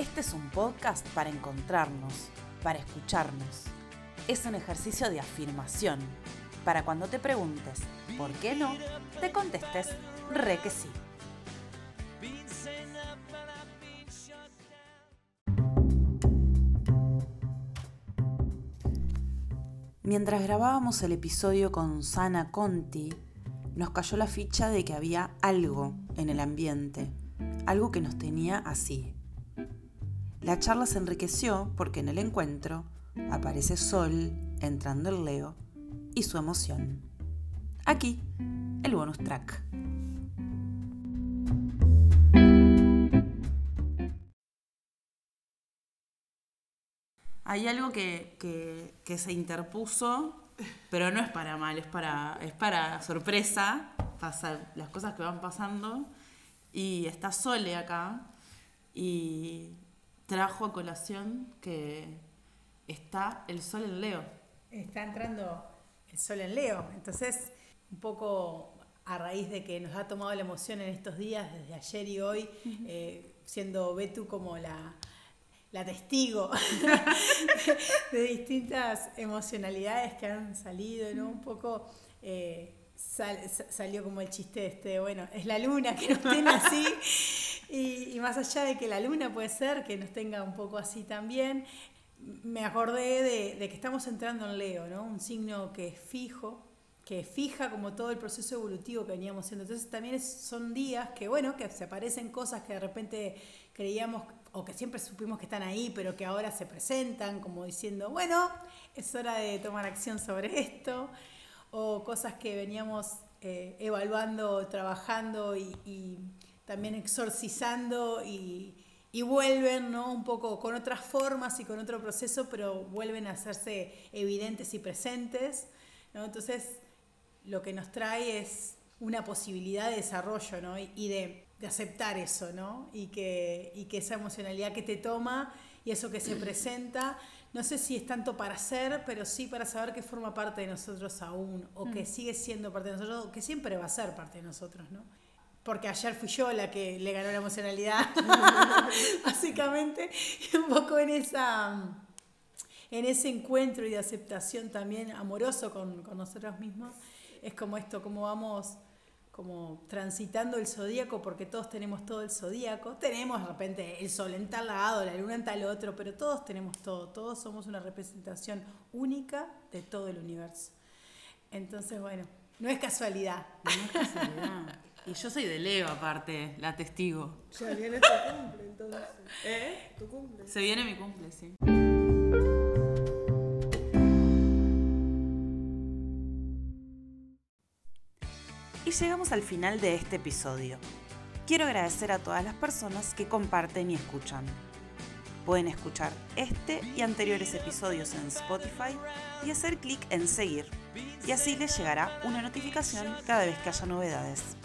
Este es un podcast para encontrarnos, para escucharnos. Es un ejercicio de afirmación, para cuando te preguntes ¿por qué no? te contestes re que sí. Mientras grabábamos el episodio con Sana Conti, nos cayó la ficha de que había algo en el ambiente, algo que nos tenía así. La charla se enriqueció porque en el encuentro aparece Sol entrando el Leo y su emoción. Aquí, el bonus track. Hay algo que, se interpuso, pero no es para mal, es para, es para sorpresa, pasa, las cosas que van pasando. Y está Sole acá y trajo a colación que está el sol en Leo. Está entrando el sol en Leo. Entonces, un poco a raíz de que nos ha tomado la emoción en estos días, desde ayer y hoy, eh, siendo Betu como la, la testigo de distintas emocionalidades que han salido, ¿no? Un poco eh, salió como el chiste este, bueno, es la luna que nos tiene así, y, más allá de que la luna puede ser que nos tenga un poco así también, me acordé de, de que estamos entrando en Leo, ¿no? Un signo que es fijo, que fija como todo el proceso evolutivo que veníamos haciendo. Entonces también son días que, bueno, que se aparecen cosas que de repente creíamos o que siempre supimos que están ahí, pero que ahora se presentan como diciendo, bueno, es hora de tomar acción sobre esto, o cosas que veníamos eh, evaluando, trabajando y, también exorcizando y, y, vuelven, ¿no? Un poco con otras formas y con otro proceso, pero vuelven a hacerse evidentes y presentes, ¿no? Entonces, lo que nos trae es una posibilidad de desarrollo ¿no? y, de, aceptar eso, ¿no? Y que, y que esa emocionalidad que te toma y eso que se presenta, no sé si es tanto para ser, pero sí para saber que forma parte de nosotros aún, o que mm. sigue siendo parte de nosotros, o que siempre va a ser parte de nosotros, ¿no? Porque ayer fui yo la que le ganó la emocionalidad, básicamente, un poco en esa en ese encuentro y de aceptación también amoroso con, con nosotros mismos es como esto, como vamos como transitando el zodíaco, porque todos tenemos todo el zodíaco, tenemos de repente el sol en tal lado, la luna en tal otro, pero todos tenemos todo, todos somos una representación única de todo el universo. Entonces, bueno, no es casualidad. No es casualidad. Y yo soy de Leo, aparte, la testigo. Ya viene tu cumple, entonces. ¿Eh? Tu cumple. Se viene mi cumple, sí. Y llegamos al final de este episodio. Quiero agradecer a todas las personas que comparten y escuchan. Pueden escuchar este y anteriores episodios en Spotify y hacer clic en seguir, y así les llegará una notificación cada vez que haya novedades.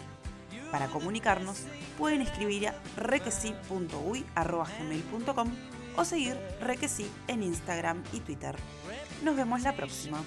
Para comunicarnos, pueden escribir a requesi.uy.gmail.com o seguir Requesi en Instagram y Twitter. Nos vemos la próxima.